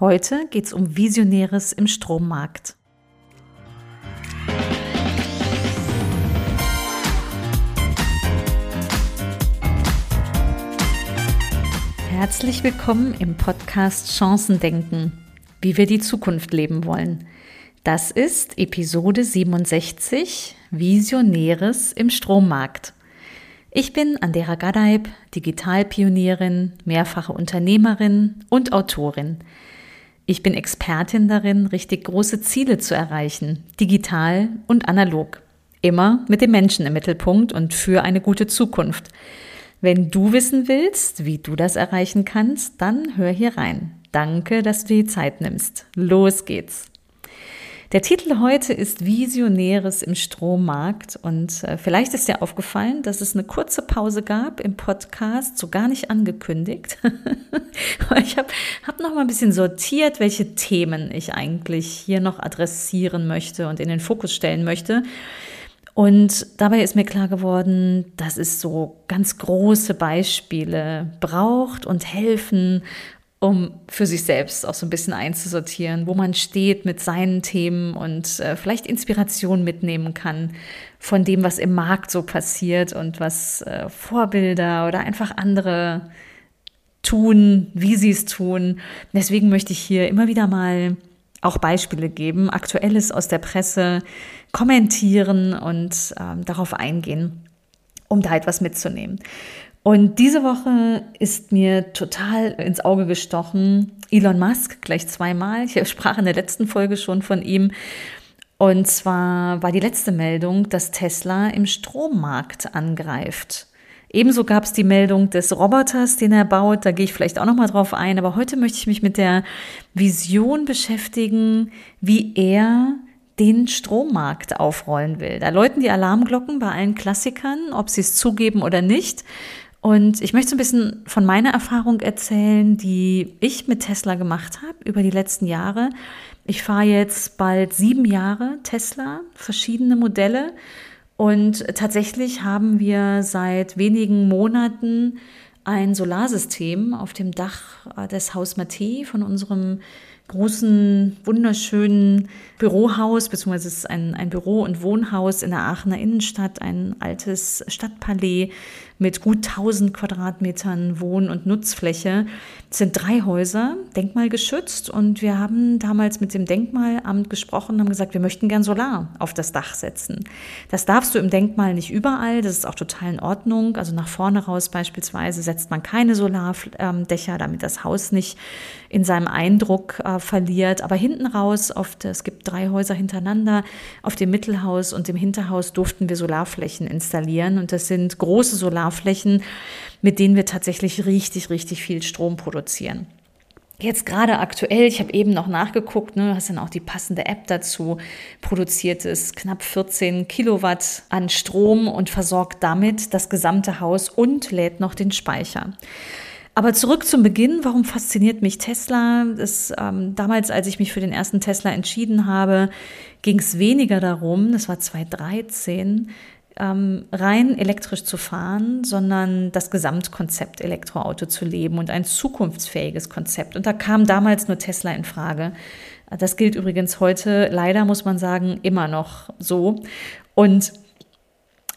Heute geht es um Visionäres im Strommarkt. Herzlich willkommen im Podcast Chancen denken, wie wir die Zukunft leben wollen. Das ist Episode 67 Visionäres im Strommarkt. Ich bin Andera Gadeib, Digitalpionierin, mehrfache Unternehmerin und Autorin. Ich bin Expertin darin, richtig große Ziele zu erreichen, digital und analog. Immer mit dem Menschen im Mittelpunkt und für eine gute Zukunft. Wenn du wissen willst, wie du das erreichen kannst, dann hör hier rein. Danke, dass du die Zeit nimmst. Los geht's. Der Titel heute ist Visionäres im Strommarkt und äh, vielleicht ist dir aufgefallen, dass es eine kurze Pause gab im Podcast, so gar nicht angekündigt. ich habe hab noch mal ein bisschen sortiert, welche Themen ich eigentlich hier noch adressieren möchte und in den Fokus stellen möchte. Und dabei ist mir klar geworden, dass es so ganz große Beispiele braucht und helfen, um für sich selbst auch so ein bisschen einzusortieren, wo man steht mit seinen Themen und äh, vielleicht Inspiration mitnehmen kann von dem, was im Markt so passiert und was äh, Vorbilder oder einfach andere tun, wie sie es tun. Deswegen möchte ich hier immer wieder mal auch Beispiele geben, Aktuelles aus der Presse kommentieren und ähm, darauf eingehen, um da etwas mitzunehmen. Und diese Woche ist mir total ins Auge gestochen Elon Musk gleich zweimal. Ich sprach in der letzten Folge schon von ihm. Und zwar war die letzte Meldung, dass Tesla im Strommarkt angreift. Ebenso gab es die Meldung des Roboters, den er baut. Da gehe ich vielleicht auch noch mal drauf ein. Aber heute möchte ich mich mit der Vision beschäftigen, wie er den Strommarkt aufrollen will. Da läuten die Alarmglocken bei allen Klassikern, ob sie es zugeben oder nicht. Und ich möchte so ein bisschen von meiner Erfahrung erzählen, die ich mit Tesla gemacht habe über die letzten Jahre. Ich fahre jetzt bald sieben Jahre Tesla, verschiedene Modelle. Und tatsächlich haben wir seit wenigen Monaten ein Solarsystem auf dem Dach des Haus Maté von unserem großen, wunderschönen Bürohaus, beziehungsweise es ist ein, ein Büro- und Wohnhaus in der Aachener Innenstadt, ein altes Stadtpalais mit gut 1000 Quadratmetern Wohn- und Nutzfläche. Es sind drei Häuser, denkmalgeschützt und wir haben damals mit dem Denkmalamt gesprochen und haben gesagt, wir möchten gern Solar auf das Dach setzen. Das darfst du im Denkmal nicht überall, das ist auch total in Ordnung. Also nach vorne raus beispielsweise setzt man keine Solardächer, damit das Haus nicht in seinem Eindruck äh, verliert. Aber hinten raus, oft, es gibt drei Häuser hintereinander, auf dem Mittelhaus und dem Hinterhaus durften wir Solarflächen installieren und das sind große Solarflächen Solarflächen, mit denen wir tatsächlich richtig, richtig viel Strom produzieren. Jetzt gerade aktuell, ich habe eben noch nachgeguckt, ne, hast dann auch die passende App dazu, produziert es knapp 14 Kilowatt an Strom und versorgt damit das gesamte Haus und lädt noch den Speicher. Aber zurück zum Beginn, warum fasziniert mich Tesla? Das, ähm, damals, als ich mich für den ersten Tesla entschieden habe, ging es weniger darum, das war 2013, ähm, rein elektrisch zu fahren, sondern das Gesamtkonzept Elektroauto zu leben und ein zukunftsfähiges Konzept. Und da kam damals nur Tesla in Frage. Das gilt übrigens heute leider, muss man sagen, immer noch so. Und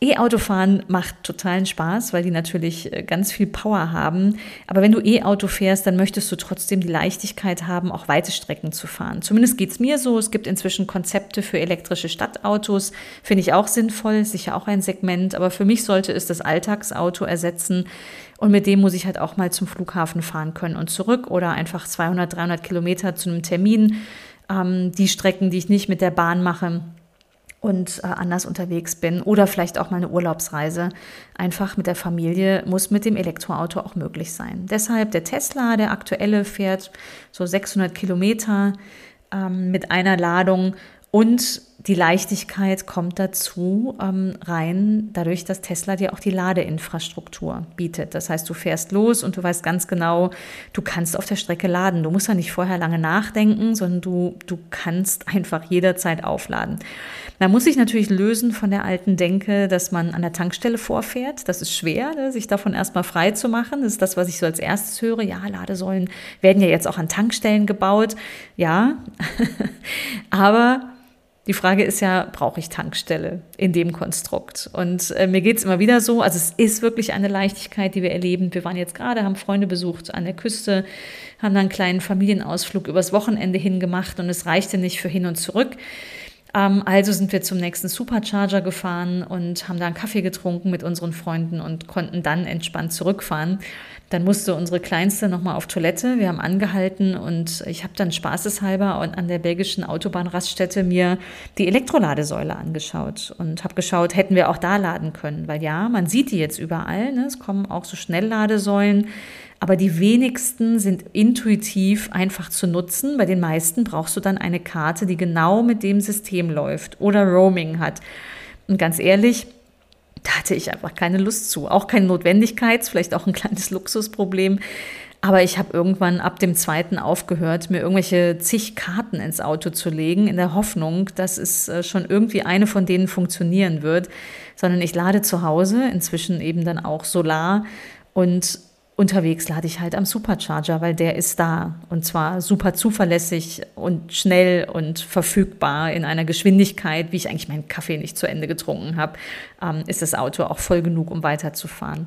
E-Autofahren macht totalen Spaß, weil die natürlich äh, ganz viel Power haben. Aber wenn du E-Auto fährst, dann möchtest du trotzdem die Leichtigkeit haben, auch weite Strecken zu fahren. Zumindest geht's mir so. Es gibt inzwischen Konzepte für elektrische Stadtautos. Finde ich auch sinnvoll, sicher auch ein Segment. Aber für mich sollte es das Alltagsauto ersetzen. Und mit dem muss ich halt auch mal zum Flughafen fahren können und zurück oder einfach 200, 300 Kilometer zu einem Termin. Ähm, die Strecken, die ich nicht mit der Bahn mache, und äh, anders unterwegs bin oder vielleicht auch mal eine Urlaubsreise einfach mit der Familie muss mit dem Elektroauto auch möglich sein. Deshalb der Tesla, der aktuelle fährt so 600 Kilometer ähm, mit einer Ladung und die Leichtigkeit kommt dazu ähm, rein, dadurch, dass Tesla dir auch die Ladeinfrastruktur bietet. Das heißt, du fährst los und du weißt ganz genau, du kannst auf der Strecke laden. Du musst ja nicht vorher lange nachdenken, sondern du, du kannst einfach jederzeit aufladen. Da muss ich natürlich lösen von der alten Denke, dass man an der Tankstelle vorfährt. Das ist schwer, ne, sich davon erstmal frei zu machen. Das ist das, was ich so als erstes höre. Ja, Ladesäulen werden ja jetzt auch an Tankstellen gebaut. Ja, aber die Frage ist ja, brauche ich Tankstelle in dem Konstrukt? Und äh, mir geht es immer wieder so, also es ist wirklich eine Leichtigkeit, die wir erleben. Wir waren jetzt gerade, haben Freunde besucht an der Küste, haben dann einen kleinen Familienausflug übers Wochenende hingemacht und es reichte nicht für hin und zurück. Ähm, also sind wir zum nächsten Supercharger gefahren und haben da einen Kaffee getrunken mit unseren Freunden und konnten dann entspannt zurückfahren. Dann musste unsere Kleinste nochmal auf Toilette. Wir haben angehalten und ich habe dann spaßeshalber an der belgischen Autobahnraststätte mir die Elektroladesäule angeschaut und habe geschaut, hätten wir auch da laden können. Weil ja, man sieht die jetzt überall. Ne? Es kommen auch so Schnellladesäulen. Aber die wenigsten sind intuitiv einfach zu nutzen. Bei den meisten brauchst du dann eine Karte, die genau mit dem System läuft oder Roaming hat. Und ganz ehrlich, da hatte ich einfach keine Lust zu. Auch keine Notwendigkeit, vielleicht auch ein kleines Luxusproblem. Aber ich habe irgendwann ab dem zweiten aufgehört, mir irgendwelche zig Karten ins Auto zu legen, in der Hoffnung, dass es äh, schon irgendwie eine von denen funktionieren wird, sondern ich lade zu Hause, inzwischen eben dann auch Solar und unterwegs lade ich halt am Supercharger, weil der ist da und zwar super zuverlässig und schnell und verfügbar in einer Geschwindigkeit, wie ich eigentlich meinen Kaffee nicht zu Ende getrunken habe, ähm, ist das Auto auch voll genug, um weiterzufahren.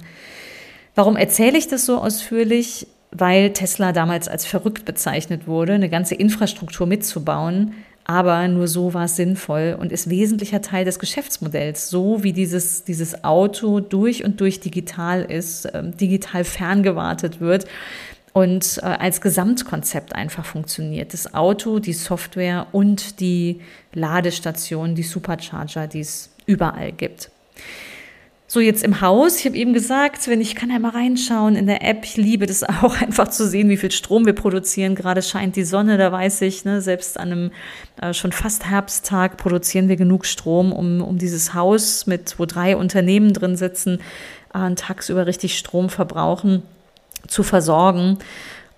Warum erzähle ich das so ausführlich? Weil Tesla damals als verrückt bezeichnet wurde, eine ganze Infrastruktur mitzubauen, aber nur so war es sinnvoll und ist wesentlicher Teil des Geschäftsmodells. So wie dieses, dieses Auto durch und durch digital ist, äh, digital ferngewartet wird und äh, als Gesamtkonzept einfach funktioniert. Das Auto, die Software und die Ladestation, die Supercharger, die es überall gibt. So jetzt im Haus, ich habe eben gesagt, wenn ich kann ja mal reinschauen in der App, ich liebe das auch einfach zu sehen, wie viel Strom wir produzieren. Gerade scheint die Sonne, da weiß ich, ne, selbst an einem äh, schon fast Herbsttag produzieren wir genug Strom, um, um dieses Haus mit, wo drei Unternehmen drin sitzen, äh, tagsüber richtig Strom verbrauchen, zu versorgen.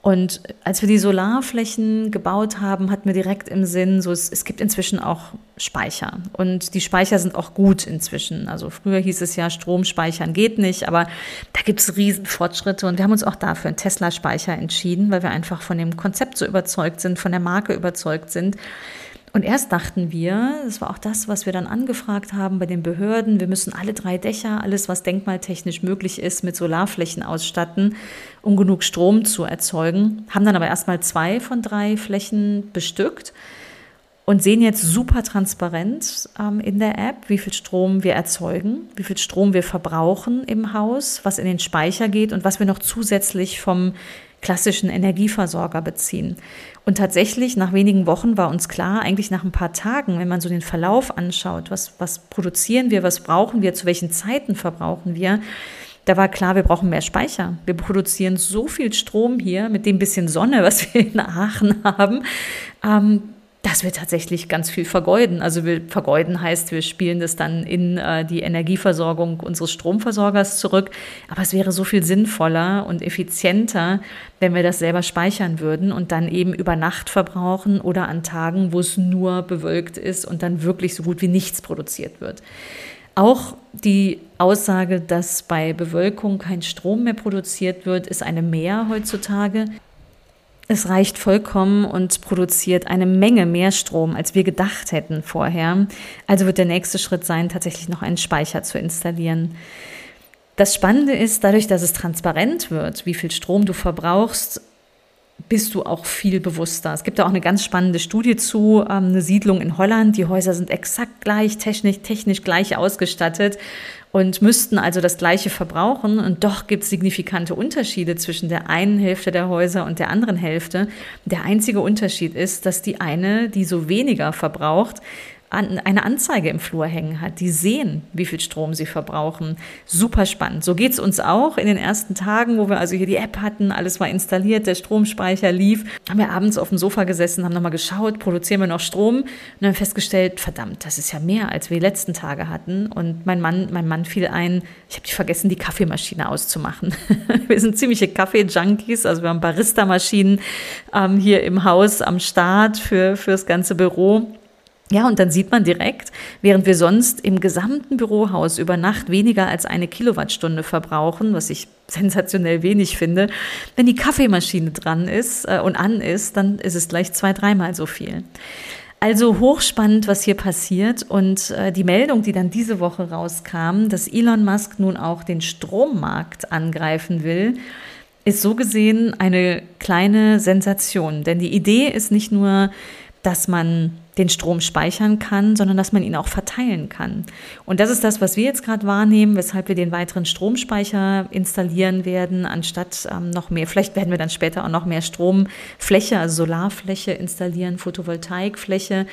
Und als wir die Solarflächen gebaut haben, hatten wir direkt im Sinn, so es, es gibt inzwischen auch Speicher. Und die Speicher sind auch gut inzwischen. Also früher hieß es ja, Strom speichern geht nicht, aber da gibt es Riesenfortschritte. Und wir haben uns auch dafür einen Tesla-Speicher entschieden, weil wir einfach von dem Konzept so überzeugt sind, von der Marke überzeugt sind. Und erst dachten wir, das war auch das, was wir dann angefragt haben bei den Behörden, wir müssen alle drei Dächer, alles, was denkmaltechnisch möglich ist, mit Solarflächen ausstatten, um genug Strom zu erzeugen. Haben dann aber erstmal zwei von drei Flächen bestückt und sehen jetzt super transparent ähm, in der App, wie viel Strom wir erzeugen, wie viel Strom wir verbrauchen im Haus, was in den Speicher geht und was wir noch zusätzlich vom klassischen Energieversorger beziehen. Und tatsächlich, nach wenigen Wochen war uns klar, eigentlich nach ein paar Tagen, wenn man so den Verlauf anschaut, was, was produzieren wir, was brauchen wir, zu welchen Zeiten verbrauchen wir, da war klar, wir brauchen mehr Speicher. Wir produzieren so viel Strom hier mit dem bisschen Sonne, was wir in Aachen haben. Ähm, dass wir tatsächlich ganz viel vergeuden. Also wir vergeuden heißt, wir spielen das dann in äh, die Energieversorgung unseres Stromversorgers zurück. Aber es wäre so viel sinnvoller und effizienter, wenn wir das selber speichern würden und dann eben über Nacht verbrauchen oder an Tagen, wo es nur bewölkt ist und dann wirklich so gut wie nichts produziert wird. Auch die Aussage, dass bei Bewölkung kein Strom mehr produziert wird, ist eine Mehr heutzutage. Es reicht vollkommen und produziert eine Menge mehr Strom, als wir gedacht hätten vorher. Also wird der nächste Schritt sein, tatsächlich noch einen Speicher zu installieren. Das Spannende ist, dadurch, dass es transparent wird, wie viel Strom du verbrauchst, bist du auch viel bewusster. Es gibt da auch eine ganz spannende Studie zu, ähm, eine Siedlung in Holland. Die Häuser sind exakt gleich, technisch, technisch gleich ausgestattet und müssten also das gleiche verbrauchen. Und doch gibt es signifikante Unterschiede zwischen der einen Hälfte der Häuser und der anderen Hälfte. Der einzige Unterschied ist, dass die eine, die so weniger verbraucht, eine Anzeige im Flur hängen hat. Die sehen, wie viel Strom sie verbrauchen. Super spannend. So geht es uns auch in den ersten Tagen, wo wir also hier die App hatten, alles war installiert, der Stromspeicher lief. Haben wir abends auf dem Sofa gesessen, haben nochmal geschaut, produzieren wir noch Strom und haben festgestellt, verdammt, das ist ja mehr, als wir die letzten Tage hatten. Und mein Mann, mein Mann fiel ein, ich habe vergessen, die Kaffeemaschine auszumachen. wir sind ziemliche Kaffee-Junkies, also wir haben Barista-Maschinen ähm, hier im Haus am Start für, für das ganze Büro. Ja, und dann sieht man direkt, während wir sonst im gesamten Bürohaus über Nacht weniger als eine Kilowattstunde verbrauchen, was ich sensationell wenig finde, wenn die Kaffeemaschine dran ist äh, und an ist, dann ist es gleich zwei, dreimal so viel. Also hochspannend, was hier passiert. Und äh, die Meldung, die dann diese Woche rauskam, dass Elon Musk nun auch den Strommarkt angreifen will, ist so gesehen eine kleine Sensation. Denn die Idee ist nicht nur, dass man den Strom speichern kann, sondern dass man ihn auch verteilen kann. Und das ist das, was wir jetzt gerade wahrnehmen, weshalb wir den weiteren Stromspeicher installieren werden, anstatt ähm, noch mehr, vielleicht werden wir dann später auch noch mehr Stromfläche, also Solarfläche installieren, Photovoltaikfläche.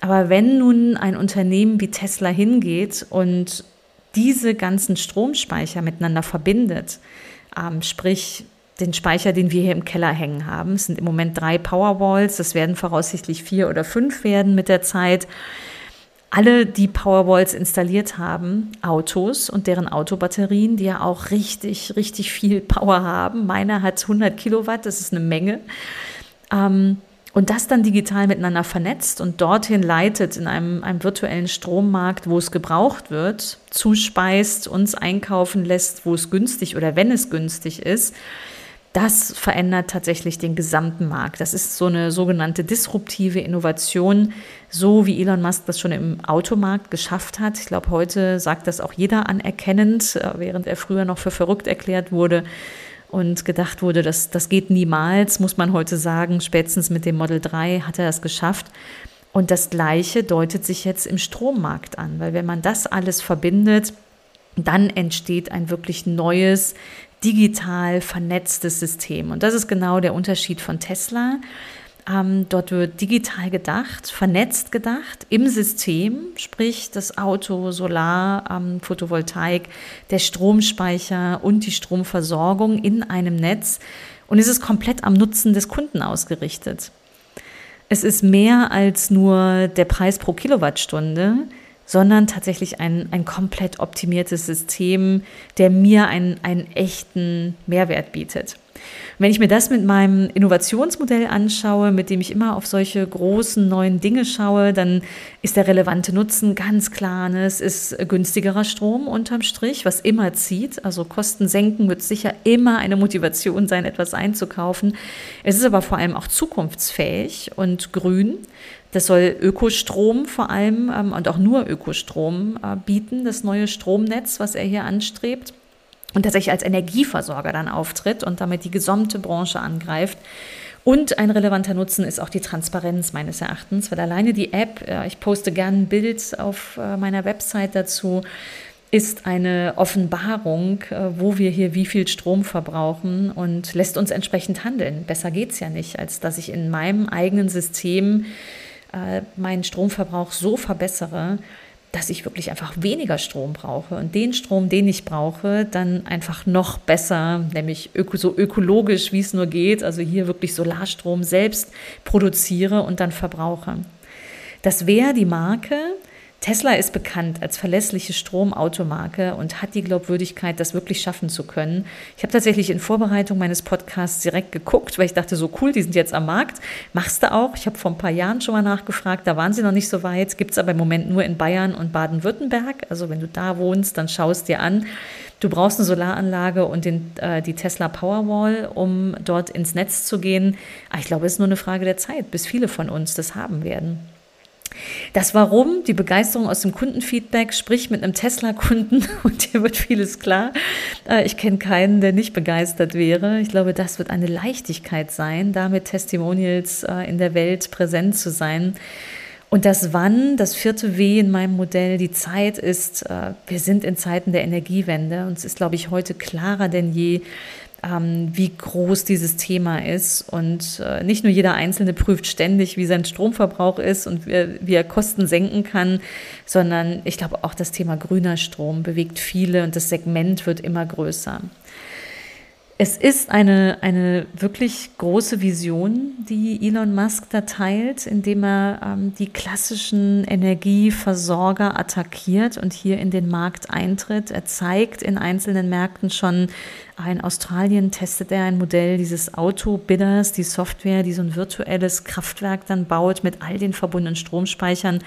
Aber wenn nun ein Unternehmen wie Tesla hingeht und diese ganzen Stromspeicher miteinander verbindet, ähm, sprich den Speicher, den wir hier im Keller hängen haben. Es sind im Moment drei Powerwalls, das werden voraussichtlich vier oder fünf werden mit der Zeit. Alle, die Powerwalls installiert haben, Autos und deren Autobatterien, die ja auch richtig, richtig viel Power haben. Meiner hat 100 Kilowatt, das ist eine Menge. Ähm, und das dann digital miteinander vernetzt und dorthin leitet in einem, einem virtuellen Strommarkt, wo es gebraucht wird, zuspeist, uns einkaufen lässt, wo es günstig oder wenn es günstig ist das verändert tatsächlich den gesamten Markt. Das ist so eine sogenannte disruptive Innovation, so wie Elon Musk das schon im Automarkt geschafft hat. Ich glaube, heute sagt das auch jeder anerkennend, äh, während er früher noch für verrückt erklärt wurde und gedacht wurde, das, das geht niemals, muss man heute sagen. Spätestens mit dem Model 3 hat er das geschafft. Und das Gleiche deutet sich jetzt im Strommarkt an, weil wenn man das alles verbindet, dann entsteht ein wirklich neues, digital vernetztes System. Und das ist genau der Unterschied von Tesla. Ähm, dort wird digital gedacht, vernetzt gedacht im System, sprich das Auto, Solar, ähm, Photovoltaik, der Stromspeicher und die Stromversorgung in einem Netz. Und es ist komplett am Nutzen des Kunden ausgerichtet. Es ist mehr als nur der Preis pro Kilowattstunde sondern tatsächlich ein, ein komplett optimiertes System, der mir einen, einen echten Mehrwert bietet. Wenn ich mir das mit meinem Innovationsmodell anschaue, mit dem ich immer auf solche großen neuen Dinge schaue, dann ist der relevante Nutzen ganz klar. Ne? Es ist günstigerer Strom unterm Strich, was immer zieht. Also Kosten senken wird sicher immer eine Motivation sein, etwas einzukaufen. Es ist aber vor allem auch zukunftsfähig und grün. Das soll Ökostrom vor allem ähm, und auch nur Ökostrom äh, bieten, das neue Stromnetz, was er hier anstrebt und tatsächlich als Energieversorger dann auftritt und damit die gesamte Branche angreift. Und ein relevanter Nutzen ist auch die Transparenz meines Erachtens, weil alleine die App, äh, ich poste gerne ein Bild auf äh, meiner Website dazu, ist eine Offenbarung, äh, wo wir hier wie viel Strom verbrauchen und lässt uns entsprechend handeln. Besser geht es ja nicht, als dass ich in meinem eigenen System äh, meinen Stromverbrauch so verbessere, dass ich wirklich einfach weniger Strom brauche und den Strom, den ich brauche, dann einfach noch besser, nämlich öko, so ökologisch, wie es nur geht, also hier wirklich Solarstrom selbst produziere und dann verbrauche. Das wäre die Marke, Tesla ist bekannt als verlässliche Stromautomarke und hat die Glaubwürdigkeit, das wirklich schaffen zu können. Ich habe tatsächlich in Vorbereitung meines Podcasts direkt geguckt, weil ich dachte, so cool, die sind jetzt am Markt. Machst du auch. Ich habe vor ein paar Jahren schon mal nachgefragt, da waren sie noch nicht so weit. Gibt es aber im Moment nur in Bayern und Baden-Württemberg. Also wenn du da wohnst, dann schaust dir an. Du brauchst eine Solaranlage und den, äh, die Tesla Powerwall, um dort ins Netz zu gehen. Aber ich glaube, es ist nur eine Frage der Zeit, bis viele von uns das haben werden. Das Warum, die Begeisterung aus dem Kundenfeedback, sprich mit einem Tesla-Kunden und hier wird vieles klar. Äh, ich kenne keinen, der nicht begeistert wäre. Ich glaube, das wird eine Leichtigkeit sein, damit Testimonials äh, in der Welt präsent zu sein. Und das Wann, das vierte W in meinem Modell, die Zeit ist, äh, wir sind in Zeiten der Energiewende und es ist, glaube ich, heute klarer denn je, ähm, wie groß dieses Thema ist. Und äh, nicht nur jeder Einzelne prüft ständig, wie sein Stromverbrauch ist und wie, wie er Kosten senken kann, sondern ich glaube auch das Thema grüner Strom bewegt viele und das Segment wird immer größer. Es ist eine, eine wirklich große Vision, die Elon Musk da teilt, indem er ähm, die klassischen Energieversorger attackiert und hier in den Markt eintritt. Er zeigt in einzelnen Märkten schon, in Australien testet er ein Modell dieses Auto-Bidders, die Software, die so ein virtuelles Kraftwerk dann baut mit all den verbundenen Stromspeichern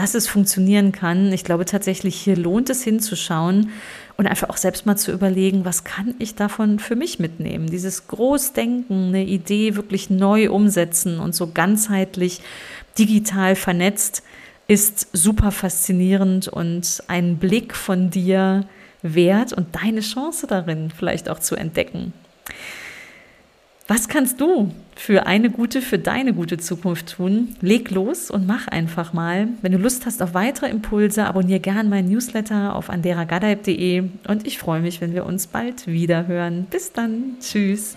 dass es funktionieren kann. Ich glaube tatsächlich, hier lohnt es hinzuschauen und einfach auch selbst mal zu überlegen, was kann ich davon für mich mitnehmen? Dieses Großdenken, eine Idee wirklich neu umsetzen und so ganzheitlich digital vernetzt ist super faszinierend und ein Blick von dir wert und deine Chance darin vielleicht auch zu entdecken. Was kannst du für eine gute, für deine gute Zukunft tun? Leg los und mach einfach mal. Wenn du Lust hast auf weitere Impulse, abonniere gern meinen Newsletter auf anderagadaib.de und ich freue mich, wenn wir uns bald wieder hören. Bis dann. Tschüss.